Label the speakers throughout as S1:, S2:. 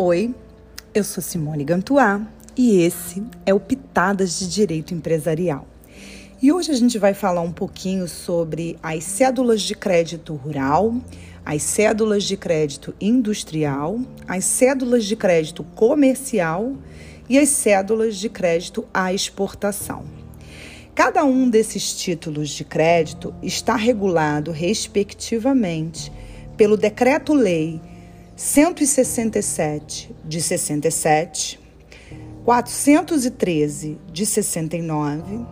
S1: Oi, eu sou Simone Gantuá e esse é o Pitadas de Direito Empresarial. E hoje a gente vai falar um pouquinho sobre as cédulas de crédito rural, as cédulas de crédito industrial, as cédulas de crédito comercial e as cédulas de crédito à exportação. Cada um desses títulos de crédito está regulado, respectivamente, pelo Decreto-Lei 167 de 67, 413 de 69,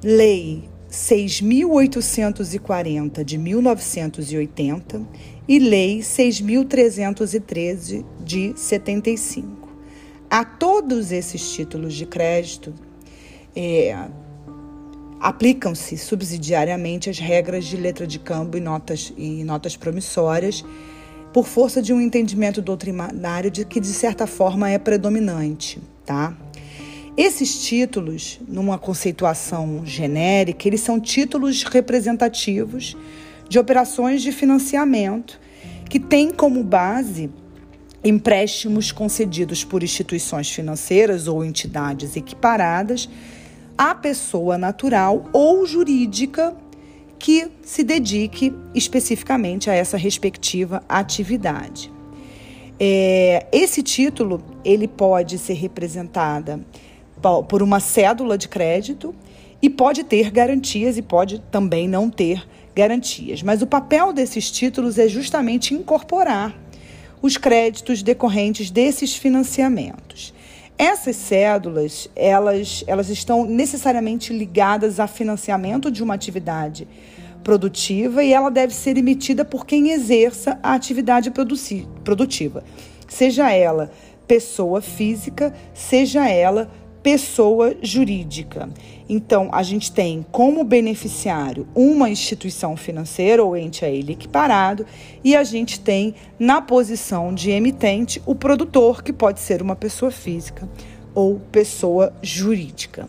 S1: Lei 6.840 de 1980 e Lei 6.313 de 75. A todos esses títulos de crédito é, aplicam-se subsidiariamente as regras de letra de câmbio e notas, e notas promissórias por força de um entendimento doutrinário de que, de certa forma, é predominante, tá? Esses títulos, numa conceituação genérica, eles são títulos representativos de operações de financiamento que têm como base empréstimos concedidos por instituições financeiras ou entidades equiparadas à pessoa natural ou jurídica que se dedique especificamente a essa respectiva atividade. É, esse título ele pode ser representada por uma cédula de crédito e pode ter garantias e pode também não ter garantias. Mas o papel desses títulos é justamente incorporar os créditos decorrentes desses financiamentos. Essas cédulas, elas, elas estão necessariamente ligadas a financiamento de uma atividade produtiva e ela deve ser emitida por quem exerça a atividade produtiva, seja ela pessoa física, seja ela pessoa jurídica. Então, a gente tem como beneficiário uma instituição financeira ou ente a ele equiparado, e a gente tem na posição de emitente o produtor, que pode ser uma pessoa física ou pessoa jurídica.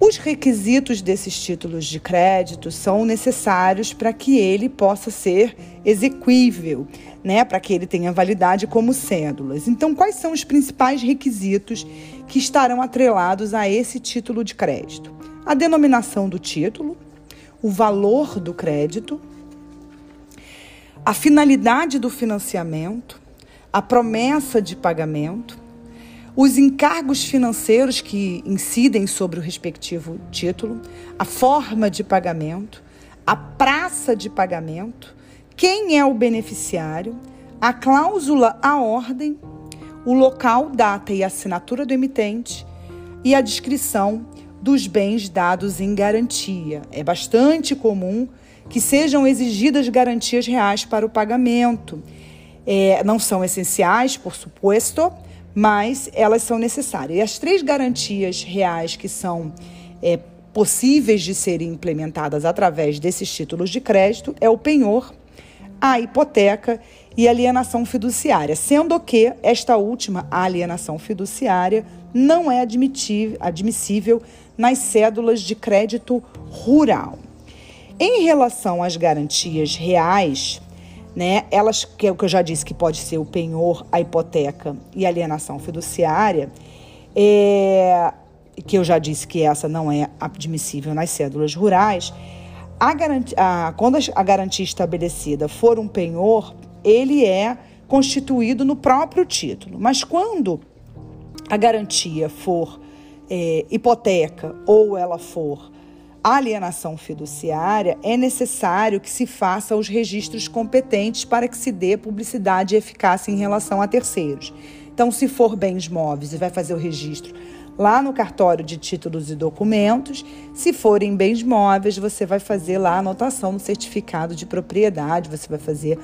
S1: Os requisitos desses títulos de crédito são necessários para que ele possa ser exequível, né, para que ele tenha validade como cédulas. Então, quais são os principais requisitos que estarão atrelados a esse título de crédito? A denominação do título, o valor do crédito, a finalidade do financiamento, a promessa de pagamento, os encargos financeiros que incidem sobre o respectivo título, a forma de pagamento, a praça de pagamento, quem é o beneficiário, a cláusula a ordem, o local, data e assinatura do emitente e a descrição dos bens dados em garantia. É bastante comum que sejam exigidas garantias reais para o pagamento. É, não são essenciais, por suposto, mas elas são necessárias. E as três garantias reais que são é, possíveis de serem implementadas através desses títulos de crédito é o penhor, a hipoteca e a alienação fiduciária, sendo que esta última, a alienação fiduciária, não é admissível nas cédulas de crédito rural. Em relação às garantias reais, né? Elas, que é o que eu já disse, que pode ser o penhor, a hipoteca e a alienação fiduciária, é, que eu já disse que essa não é admissível nas cédulas rurais, a garantia, a, quando a garantia estabelecida for um penhor, ele é constituído no próprio título. Mas quando a garantia for é, hipoteca ou ela for alienação fiduciária, é necessário que se faça os registros competentes para que se dê publicidade e eficácia em relação a terceiros. Então, se for bens móveis, vai fazer o registro lá no cartório de títulos e documentos. Se forem bens móveis, você vai fazer lá a anotação no certificado de propriedade, você vai fazer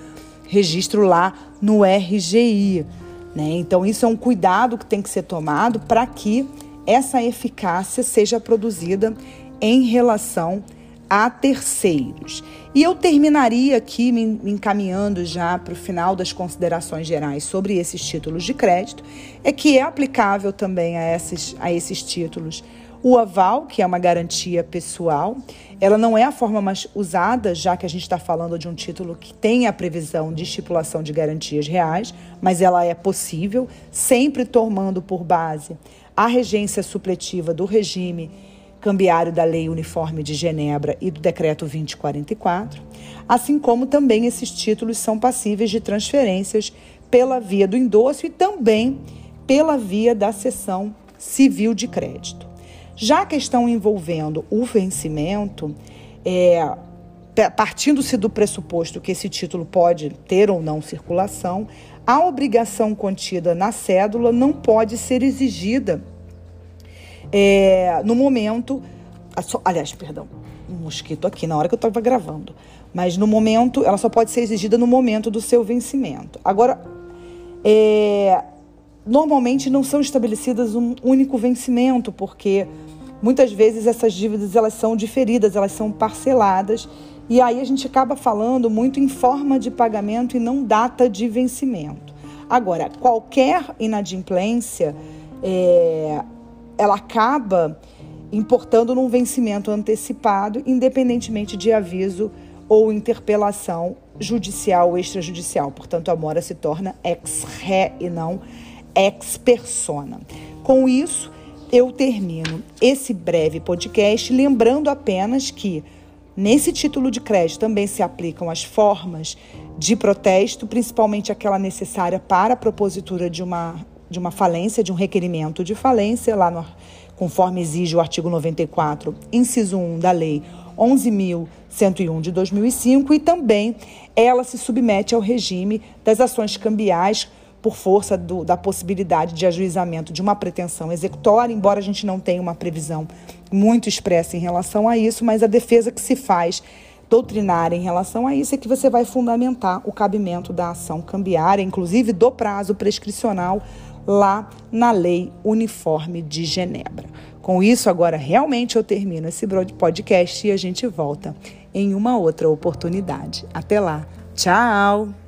S1: registro lá no RGI. Né? Então, isso é um cuidado que tem que ser tomado para que essa eficácia seja produzida em relação a terceiros. E eu terminaria aqui me encaminhando já para o final das considerações gerais sobre esses títulos de crédito, é que é aplicável também a esses, a esses títulos O aval, que é uma garantia pessoal, ela não é a forma mais usada, já que a gente está falando de um título que tem a previsão de estipulação de garantias reais, mas ela é possível, sempre tomando por base a regência supletiva do regime cambiário da Lei Uniforme de Genebra e do Decreto 2044, assim como também esses títulos são passíveis de transferências pela via do endosso e também pela via da cessão civil de crédito. Já a questão envolvendo o vencimento, é, partindo-se do pressuposto que esse título pode ter ou não circulação, a obrigação contida na cédula não pode ser exigida é, no momento. Aliás, perdão, um mosquito aqui na hora que eu estava gravando. Mas no momento, ela só pode ser exigida no momento do seu vencimento. Agora, é, normalmente não são estabelecidas um único vencimento, porque muitas vezes essas dívidas elas são diferidas, elas são parceladas, e aí a gente acaba falando muito em forma de pagamento e não data de vencimento. Agora, qualquer inadimplência, é, ela acaba importando num vencimento antecipado, independentemente de aviso ou interpelação judicial ou extrajudicial. Portanto, a mora se torna ex ré e não ex persona. Com isso, eu termino esse breve podcast lembrando apenas que nesse título de crédito também se aplicam as formas de protesto, principalmente aquela necessária para a propositura de uma, de uma falência, de um requerimento de falência, lá no, conforme exige o artigo 94, inciso 1 da Lei 11.101 de 2005, e também ela se submete ao regime das ações cambiais por força do, da possibilidade de ajuizamento de uma pretensão executória, embora a gente não tenha uma previsão muito expressa em relação a isso, mas a defesa que se faz doutrinária em relação a isso é que você vai fundamentar o cabimento da ação cambiária, inclusive do prazo prescricional lá na Lei Uniforme de Genebra. Com isso, agora realmente eu termino esse podcast e a gente volta em uma outra oportunidade. Até lá. Tchau!